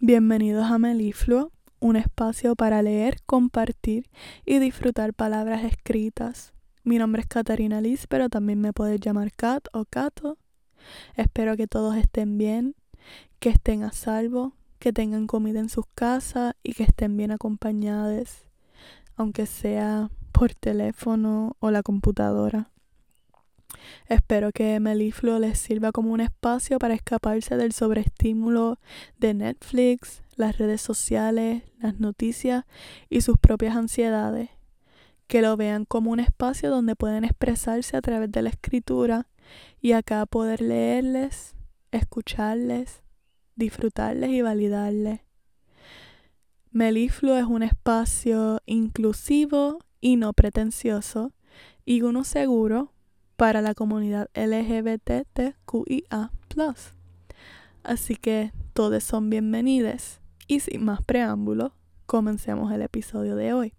Bienvenidos a Melifluo, un espacio para leer, compartir y disfrutar palabras escritas. Mi nombre es Catarina Liz, pero también me puedes llamar Kat o Cato. Espero que todos estén bien, que estén a salvo, que tengan comida en sus casas y que estén bien acompañados, aunque sea por teléfono o la computadora. Espero que Melifluo les sirva como un espacio para escaparse del sobreestímulo de Netflix, las redes sociales, las noticias y sus propias ansiedades. Que lo vean como un espacio donde pueden expresarse a través de la escritura y acá poder leerles, escucharles, disfrutarles y validarles. Melifluo es un espacio inclusivo y no pretencioso y uno seguro para la comunidad LGBTQIA. Así que todos son bienvenidos. Y sin más preámbulos, comencemos el episodio de hoy.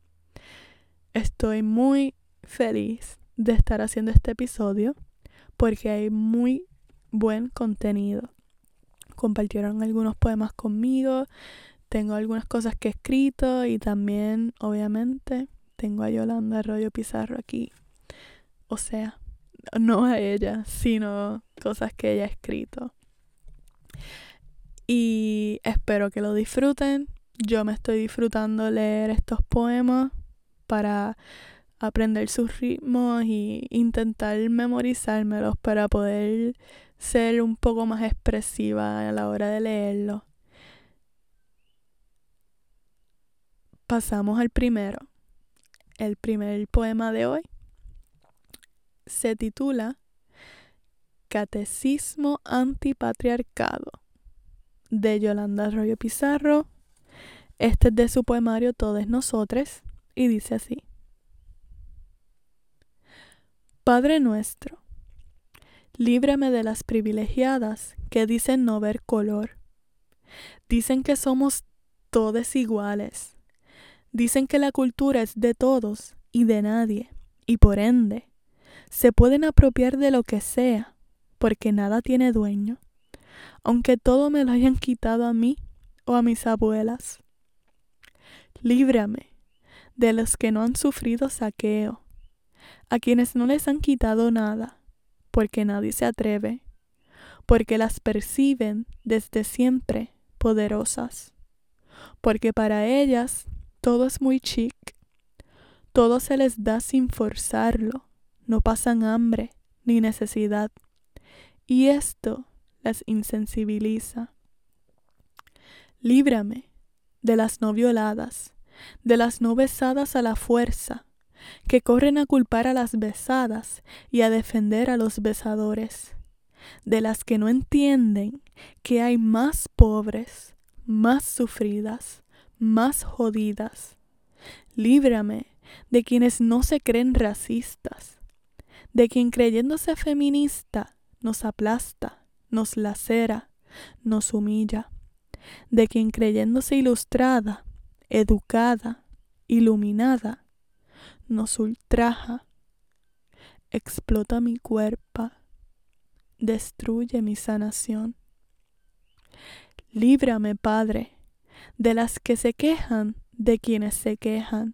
Estoy muy feliz de estar haciendo este episodio porque hay muy buen contenido. Compartieron algunos poemas conmigo, tengo algunas cosas que he escrito y también, obviamente, tengo a Yolanda Arroyo Pizarro aquí. O sea, no a ella, sino cosas que ella ha escrito. Y espero que lo disfruten. Yo me estoy disfrutando leer estos poemas para aprender sus ritmos y intentar memorizármelos para poder ser un poco más expresiva a la hora de leerlos. Pasamos al primero. El primer poema de hoy se titula Catecismo Antipatriarcado de Yolanda Arroyo Pizarro. Este es de su poemario Todos Nosotros y dice así. Padre nuestro, líbrame de las privilegiadas que dicen no ver color. Dicen que somos todos iguales. Dicen que la cultura es de todos y de nadie, y por ende, se pueden apropiar de lo que sea, porque nada tiene dueño, aunque todo me lo hayan quitado a mí o a mis abuelas. Líbrame de los que no han sufrido saqueo, a quienes no les han quitado nada, porque nadie se atreve, porque las perciben desde siempre poderosas, porque para ellas todo es muy chic, todo se les da sin forzarlo, no pasan hambre ni necesidad, y esto las insensibiliza. Líbrame de las no violadas, de las no besadas a la fuerza, que corren a culpar a las besadas y a defender a los besadores, de las que no entienden que hay más pobres, más sufridas, más jodidas. Líbrame de quienes no se creen racistas, de quien creyéndose feminista nos aplasta, nos lacera, nos humilla, de quien creyéndose ilustrada, educada, iluminada, nos ultraja, explota mi cuerpo, destruye mi sanación. Líbrame, Padre, de las que se quejan de quienes se quejan,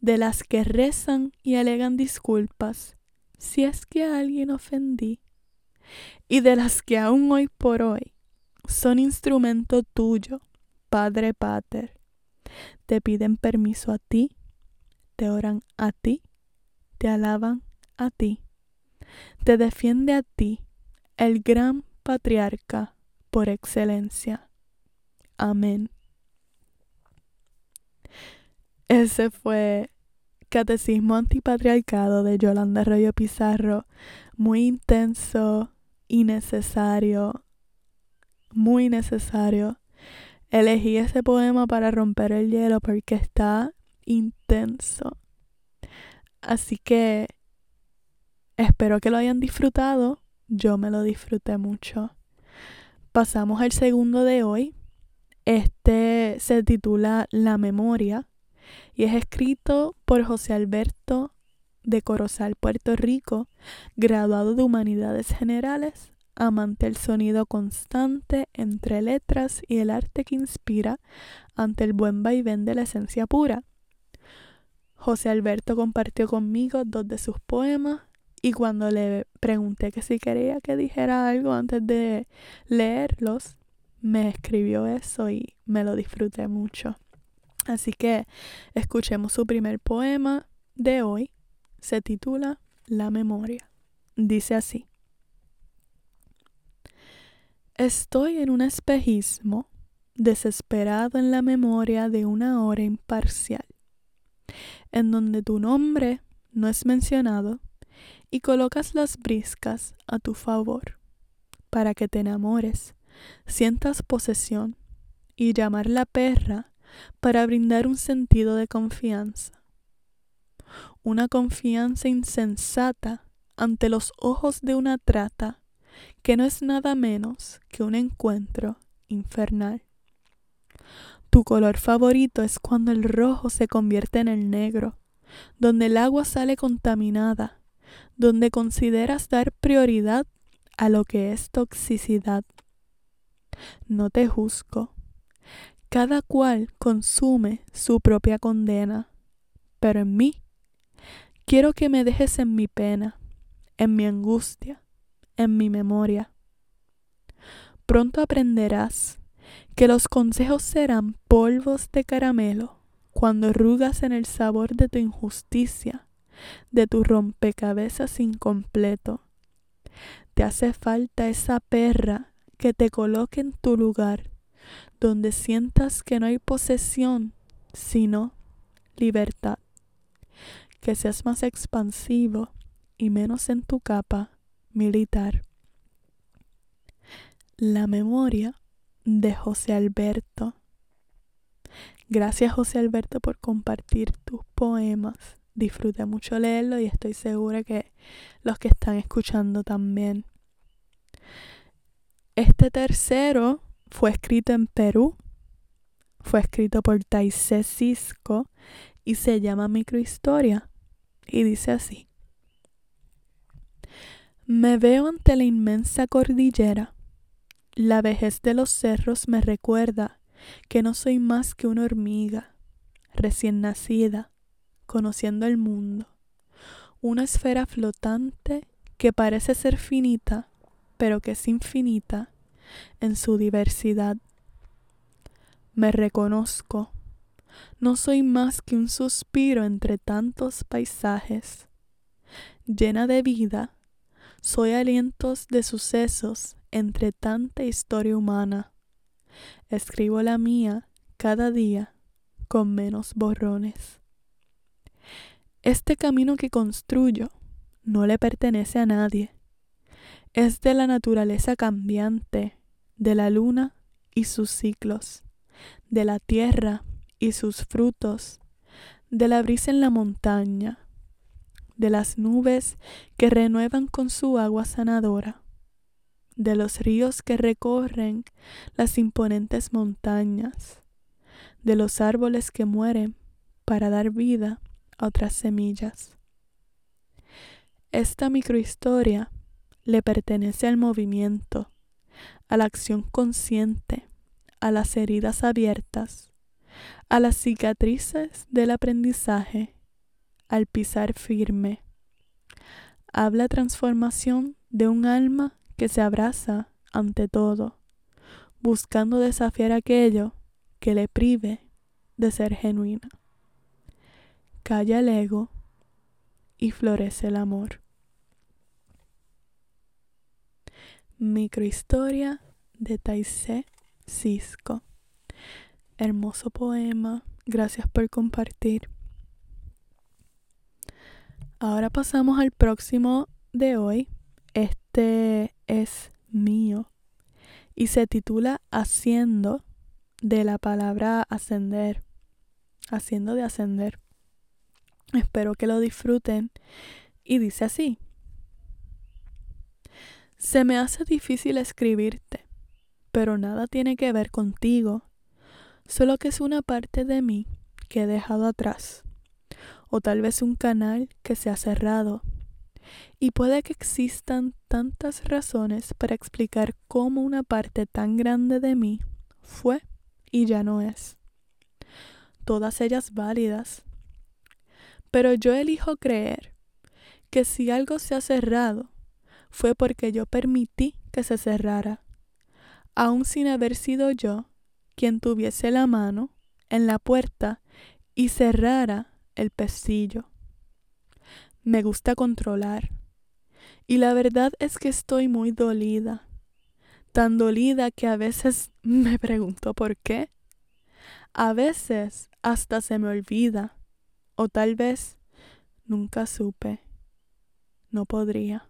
de las que rezan y alegan disculpas si es que a alguien ofendí, y de las que aún hoy por hoy son instrumento tuyo, Padre Pater. Te piden permiso a ti, te oran a ti, te alaban a ti, te defiende a ti, el gran patriarca por excelencia. Amén. Ese fue Catecismo Antipatriarcado de Yolanda Arroyo Pizarro, muy intenso y necesario, muy necesario. Elegí ese poema para romper el hielo porque está intenso. Así que espero que lo hayan disfrutado. Yo me lo disfruté mucho. Pasamos al segundo de hoy. Este se titula La memoria y es escrito por José Alberto de Corozal, Puerto Rico, graduado de Humanidades Generales amante el sonido constante entre letras y el arte que inspira ante el buen vaivén de la esencia pura. José Alberto compartió conmigo dos de sus poemas y cuando le pregunté que si quería que dijera algo antes de leerlos, me escribió eso y me lo disfruté mucho. Así que escuchemos su primer poema de hoy. Se titula La memoria. Dice así. Estoy en un espejismo, desesperado en la memoria de una hora imparcial, en donde tu nombre no es mencionado y colocas las briscas a tu favor, para que te enamores, sientas posesión y llamar la perra para brindar un sentido de confianza. Una confianza insensata ante los ojos de una trata que no es nada menos que un encuentro infernal. Tu color favorito es cuando el rojo se convierte en el negro, donde el agua sale contaminada, donde consideras dar prioridad a lo que es toxicidad. No te juzgo. Cada cual consume su propia condena, pero en mí quiero que me dejes en mi pena, en mi angustia, en mi memoria. Pronto aprenderás que los consejos serán polvos de caramelo cuando rugas en el sabor de tu injusticia, de tu rompecabezas incompleto. Te hace falta esa perra que te coloque en tu lugar, donde sientas que no hay posesión, sino libertad. Que seas más expansivo y menos en tu capa militar. La memoria de José Alberto. Gracias José Alberto por compartir tus poemas. Disfruté mucho leerlo y estoy segura que los que están escuchando también. Este tercero fue escrito en Perú. Fue escrito por Taisé Cisco y se llama Microhistoria. Y dice así. Me veo ante la inmensa cordillera. La vejez de los cerros me recuerda que no soy más que una hormiga, recién nacida, conociendo el mundo. Una esfera flotante que parece ser finita, pero que es infinita en su diversidad. Me reconozco. No soy más que un suspiro entre tantos paisajes, llena de vida soy alientos de sucesos entre tanta historia humana. Escribo la mía cada día con menos borrones. Este camino que construyo no le pertenece a nadie. Es de la naturaleza cambiante, de la luna y sus ciclos, de la tierra y sus frutos, de la brisa en la montaña, de las nubes que renuevan con su agua sanadora, de los ríos que recorren las imponentes montañas, de los árboles que mueren para dar vida a otras semillas. Esta microhistoria le pertenece al movimiento, a la acción consciente, a las heridas abiertas, a las cicatrices del aprendizaje al pisar firme. Habla transformación de un alma que se abraza ante todo, buscando desafiar aquello que le prive de ser genuina. Calla el ego y florece el amor. Microhistoria de Taisé Cisco. Hermoso poema. Gracias por compartir. Ahora pasamos al próximo de hoy. Este es mío y se titula Haciendo de la palabra ascender. Haciendo de ascender. Espero que lo disfruten y dice así. Se me hace difícil escribirte, pero nada tiene que ver contigo, solo que es una parte de mí que he dejado atrás o tal vez un canal que se ha cerrado, Y puede que existan tantas razones para explicar cómo una parte tan grande de mí fue y ya no es. Todas ellas válidas. Pero yo elijo creer que si algo se ha cerrado, fue porque yo permití que se cerrara, aun sin haber sido yo quien tuviese la mano en la puerta y cerrara el pestillo. Me gusta controlar. Y la verdad es que estoy muy dolida. Tan dolida que a veces me pregunto por qué. A veces hasta se me olvida. O tal vez nunca supe. No podría.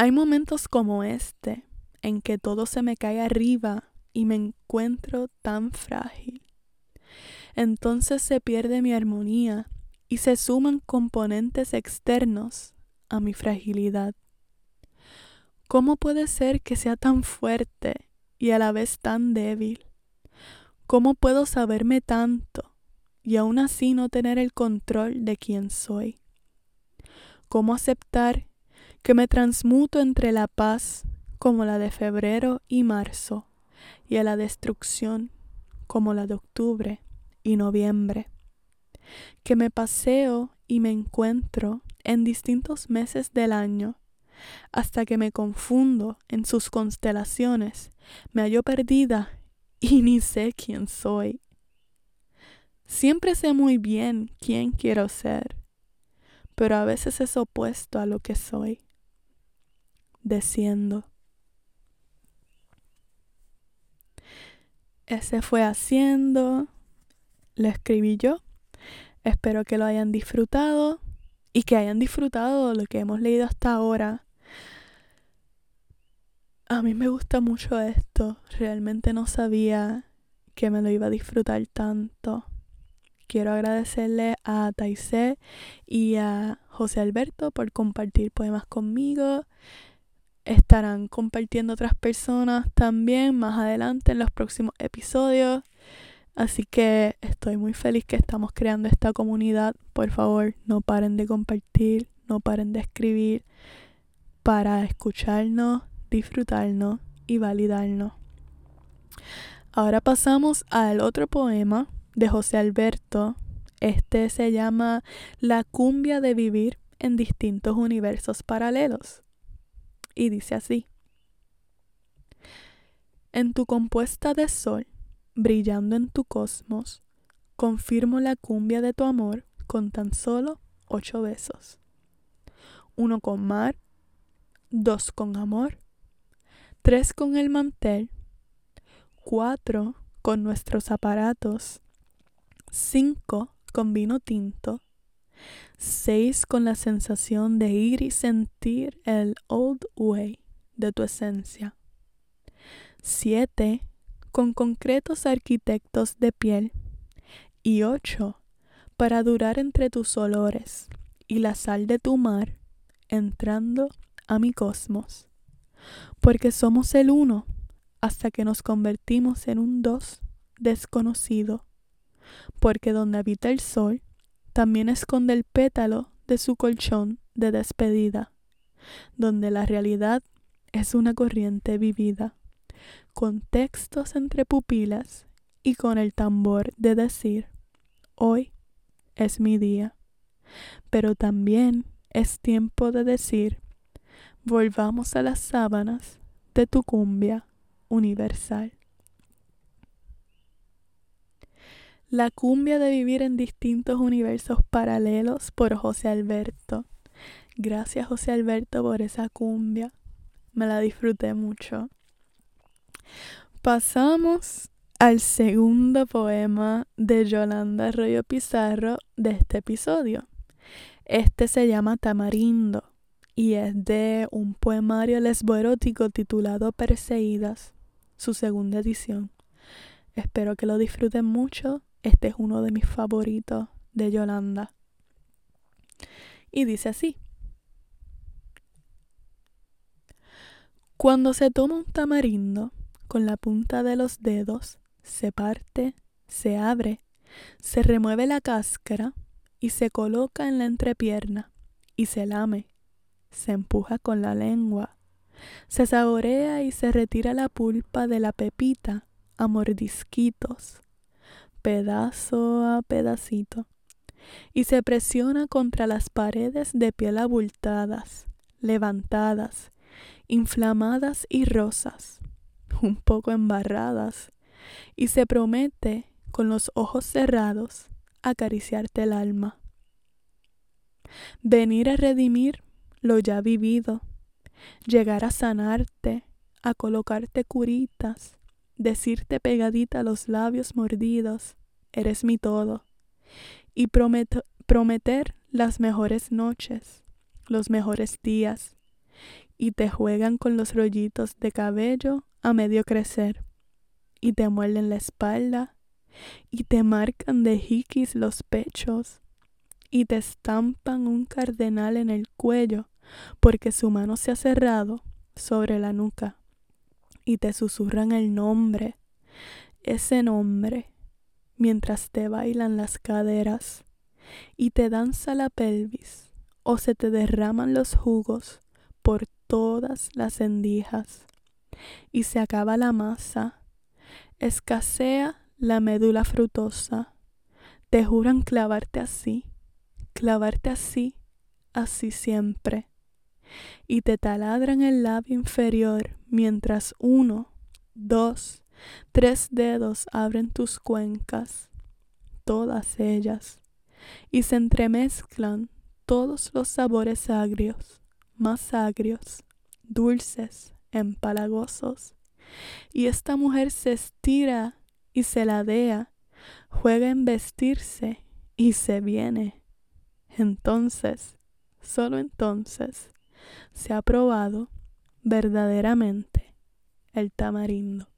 Hay momentos como este en que todo se me cae arriba y me encuentro tan frágil. Entonces se pierde mi armonía y se suman componentes externos a mi fragilidad. ¿Cómo puede ser que sea tan fuerte y a la vez tan débil? ¿Cómo puedo saberme tanto y aún así no tener el control de quién soy? ¿Cómo aceptar que me transmuto entre la paz como la de febrero y marzo, y a la destrucción como la de octubre y noviembre, que me paseo y me encuentro en distintos meses del año, hasta que me confundo en sus constelaciones, me hallo perdida y ni sé quién soy. Siempre sé muy bien quién quiero ser, pero a veces es opuesto a lo que soy desciendo. Ese fue haciendo, lo escribí yo. Espero que lo hayan disfrutado y que hayan disfrutado lo que hemos leído hasta ahora. A mí me gusta mucho esto. Realmente no sabía que me lo iba a disfrutar tanto. Quiero agradecerle a Taisé y a José Alberto por compartir poemas conmigo estarán compartiendo otras personas también más adelante en los próximos episodios. Así que estoy muy feliz que estamos creando esta comunidad. Por favor, no paren de compartir, no paren de escribir para escucharnos, disfrutarnos y validarnos. Ahora pasamos al otro poema de José Alberto. Este se llama La cumbia de vivir en distintos universos paralelos y dice así. En tu compuesta de sol, brillando en tu cosmos, confirmo la cumbia de tu amor con tan solo ocho besos. Uno con mar, dos con amor, tres con el mantel, cuatro con nuestros aparatos, cinco con vino tinto, 6 con la sensación de ir y sentir el old way de tu esencia. 7 con concretos arquitectos de piel. Y 8 para durar entre tus olores y la sal de tu mar entrando a mi cosmos. Porque somos el uno hasta que nos convertimos en un dos desconocido. Porque donde habita el sol, también esconde el pétalo de su colchón de despedida, donde la realidad es una corriente vivida, con textos entre pupilas y con el tambor de decir, hoy es mi día. Pero también es tiempo de decir, volvamos a las sábanas de tu cumbia universal. La cumbia de vivir en distintos universos paralelos por José Alberto. Gracias José Alberto por esa cumbia. Me la disfruté mucho. Pasamos al segundo poema de Yolanda Arroyo Pizarro de este episodio. Este se llama Tamarindo y es de un poemario lesboerótico titulado Perseguidas, su segunda edición. Espero que lo disfruten mucho este es uno de mis favoritos de Yolanda. Y dice así. Cuando se toma un tamarindo con la punta de los dedos, se parte, se abre, se remueve la cáscara y se coloca en la entrepierna, y se lame, se empuja con la lengua, se saborea y se retira la pulpa de la pepita a mordisquitos, pedazo a pedacito, y se presiona contra las paredes de piel abultadas, levantadas, inflamadas y rosas, un poco embarradas, y se promete, con los ojos cerrados, acariciarte el alma. Venir a redimir lo ya vivido, llegar a sanarte, a colocarte curitas, decirte pegadita los labios mordidos, eres mi todo, y prometer las mejores noches, los mejores días, y te juegan con los rollitos de cabello a medio crecer, y te muerden la espalda, y te marcan de jiquis los pechos, y te estampan un cardenal en el cuello, porque su mano se ha cerrado sobre la nuca, y te susurran el nombre, ese nombre, mientras te bailan las caderas, y te danza la pelvis, o se te derraman los jugos por todas las endijas, y se acaba la masa, escasea la médula frutosa, te juran clavarte así, clavarte así, así siempre, y te taladran el labio inferior mientras uno, dos, tres dedos abren tus cuencas, todas ellas, y se entremezclan todos los sabores agrios, más agrios, dulces, empalagosos, y esta mujer se estira y se ladea, juega en vestirse y se viene. Entonces, solo entonces, se ha probado verdaderamente el tamarindo.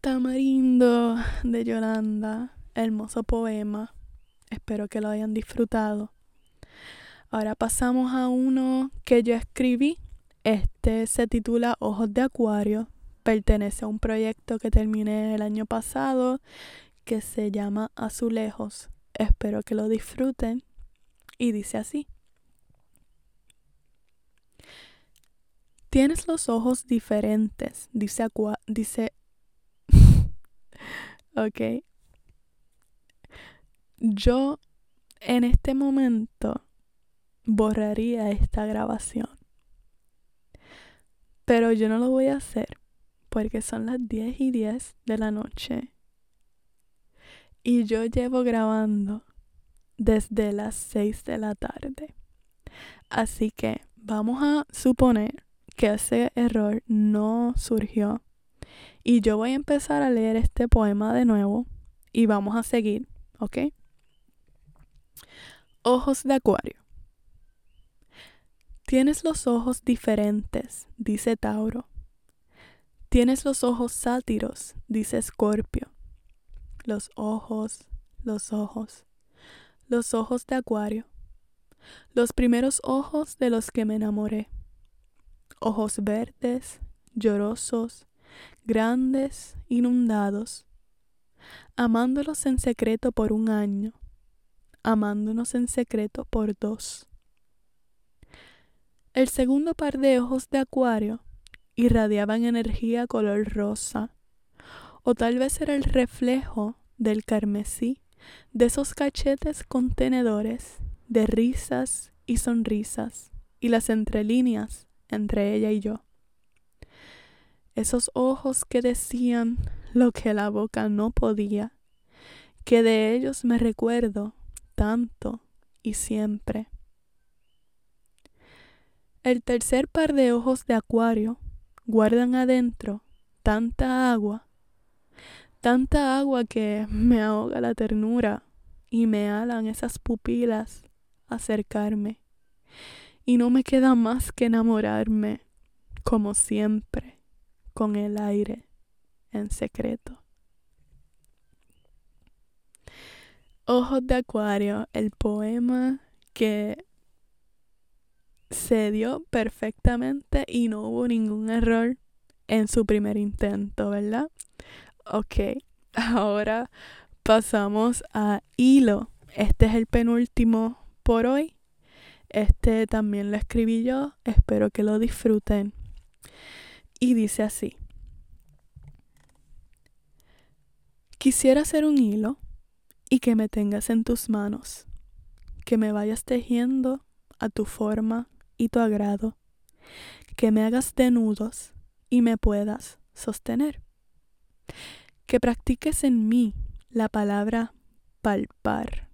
Tamarindo de Yolanda, hermoso poema. Espero que lo hayan disfrutado. Ahora pasamos a uno que yo escribí este se titula Ojos de Acuario. Pertenece a un proyecto que terminé el año pasado que se llama Azulejos. Espero que lo disfruten. Y dice así. Tienes los ojos diferentes, dice Aqua, dice ok. Yo en este momento borraría esta grabación pero yo no lo voy a hacer porque son las 10 y 10 de la noche. Y yo llevo grabando desde las 6 de la tarde. Así que vamos a suponer que ese error no surgió. Y yo voy a empezar a leer este poema de nuevo y vamos a seguir, ¿ok? Ojos de Acuario. Tienes los ojos diferentes, dice Tauro. Tienes los ojos sátiros, dice Escorpio. Los ojos, los ojos, los ojos de Acuario. Los primeros ojos de los que me enamoré. Ojos verdes, llorosos, grandes, inundados. Amándolos en secreto por un año. Amándonos en secreto por dos el segundo par de ojos de acuario irradiaban energía color rosa, o tal vez era el reflejo del carmesí de esos cachetes contenedores de risas y sonrisas y las entrelíneas entre ella y yo. Esos ojos que decían lo que la boca no podía, que de ellos me recuerdo tanto y siempre. El tercer par de ojos de acuario guardan adentro tanta agua, tanta agua que me ahoga la ternura y me alan esas pupilas acercarme. Y no me queda más que enamorarme, como siempre, con el aire en secreto. Ojos de Acuario, el poema que se dio perfectamente y no hubo ningún error en su primer intento, ¿verdad? Ok, ahora pasamos a Hilo, este es el penúltimo por hoy. Este también lo escribí yo. Espero que lo disfruten. Y dice así. Quisiera ser un hilo y que me tengas en tus manos, que me vayas tejiendo a tu forma y tu agrado, que me hagas de nudos y me puedas sostener, que practiques en mí la palabra palpar,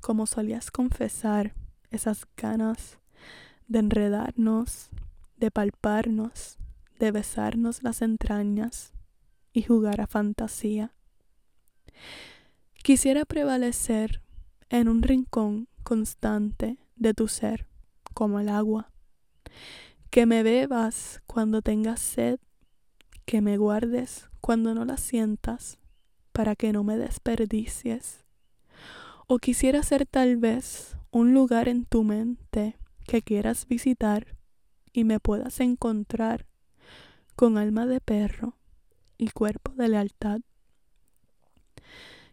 como solías confesar esas ganas de enredarnos, de palparnos, de besarnos las entrañas y jugar a fantasía. Quisiera prevalecer en un rincón constante de tu ser, como el agua. Que me bebas cuando tengas sed, que me guardes cuando no la sientas, para que no me desperdicies. O quisiera ser tal vez un lugar en tu mente que quieras visitar y me puedas encontrar con alma de perro y cuerpo de lealtad.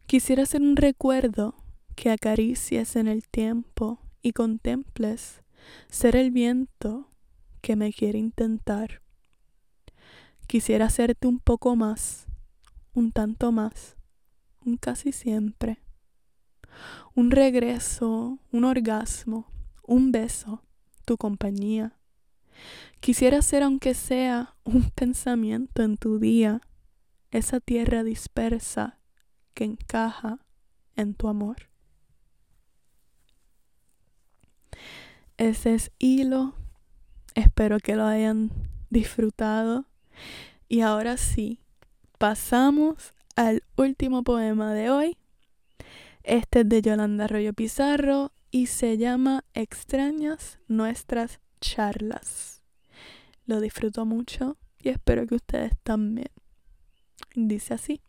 Quisiera ser un recuerdo que acaricies en el tiempo y contemples ser el viento que me quiere intentar. Quisiera hacerte un poco más, un tanto más, un casi siempre. Un regreso, un orgasmo, un beso, tu compañía. Quisiera ser aunque sea un pensamiento en tu día, esa tierra dispersa que encaja en tu amor. Ese es hilo. Espero que lo hayan disfrutado. Y ahora sí, pasamos al último poema de hoy. Este es de Yolanda Arroyo Pizarro y se llama Extrañas nuestras charlas. Lo disfruto mucho y espero que ustedes también. Dice así.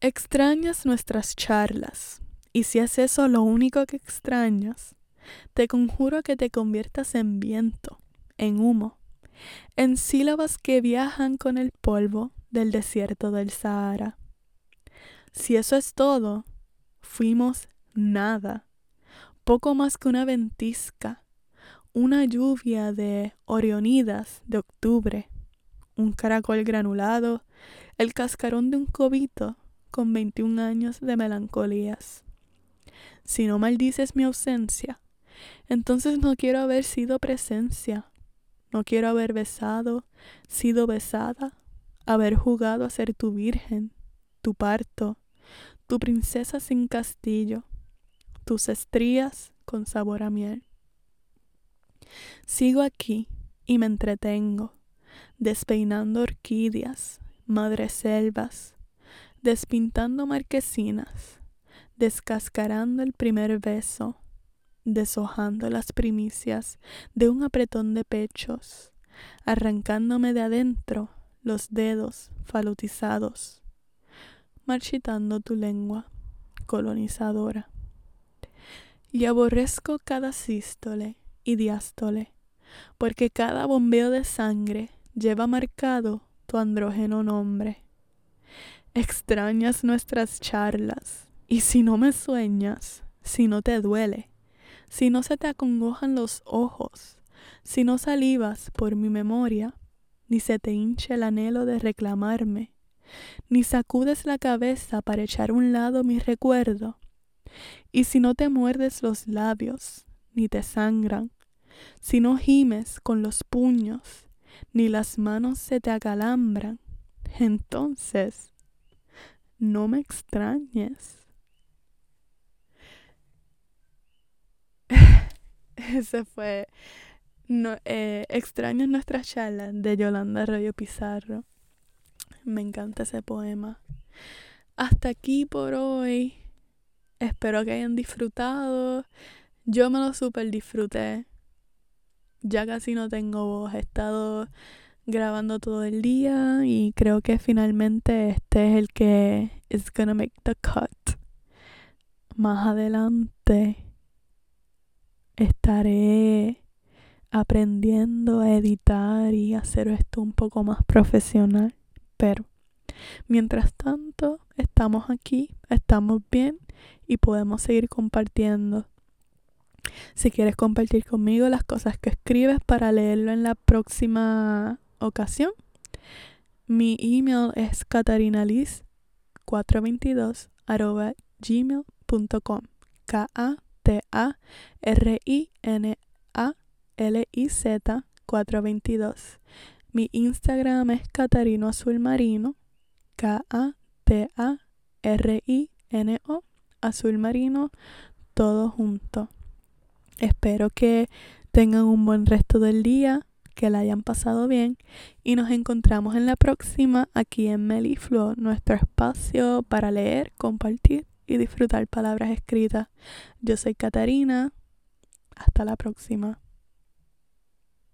Extrañas nuestras charlas, y si es eso lo único que extrañas, te conjuro que te conviertas en viento, en humo, en sílabas que viajan con el polvo del desierto del Sahara. Si eso es todo, fuimos nada, poco más que una ventisca, una lluvia de orionidas de octubre, un caracol granulado, el cascarón de un cobito con 21 años de melancolías. Si no maldices mi ausencia, entonces no quiero haber sido presencia, no quiero haber besado, sido besada, haber jugado a ser tu virgen, tu parto, tu princesa sin castillo, tus estrías con sabor a miel. Sigo aquí y me entretengo, despeinando orquídeas, madreselvas, despintando marquesinas, descascarando el primer beso, deshojando las primicias de un apretón de pechos, arrancándome de adentro los dedos falutizados, marchitando tu lengua colonizadora. Y aborrezco cada sístole y diástole, porque cada bombeo de sangre lleva marcado tu andrógeno nombre Extrañas nuestras charlas, y si no me sueñas, si no te duele, si no se te acongojan los ojos, si no salivas por mi memoria, ni se te hincha el anhelo de reclamarme, ni sacudes la cabeza para echar un lado mi recuerdo, y si no te muerdes los labios, ni te sangran, si no gimes con los puños, ni las manos se te acalambran, entonces no me extrañes. Ese fue no, eh, Extrañas nuestras charlas de Yolanda Arroyo Pizarro. Me encanta ese poema. Hasta aquí por hoy. Espero que hayan disfrutado. Yo me lo super disfruté. Ya casi no tengo voz. He estado grabando todo el día y creo que finalmente este es el que is gonna make the cut. Más adelante estaré aprendiendo a editar y hacer esto un poco más profesional, pero Mientras tanto, estamos aquí, estamos bien y podemos seguir compartiendo. Si quieres compartir conmigo las cosas que escribes para leerlo en la próxima ocasión, mi email es catarinaliz422 gmail.com K-A-T-A-R-I-N-A-L-I-Z 422. Mi Instagram es Catarino Azul Marino. K-A-T-A-R-I-N-O Azul Marino. Todo junto. Espero que tengan un buen resto del día, que la hayan pasado bien y nos encontramos en la próxima aquí en Melifluo, nuestro espacio para leer, compartir y disfrutar palabras escritas. Yo soy Catarina. Hasta la próxima.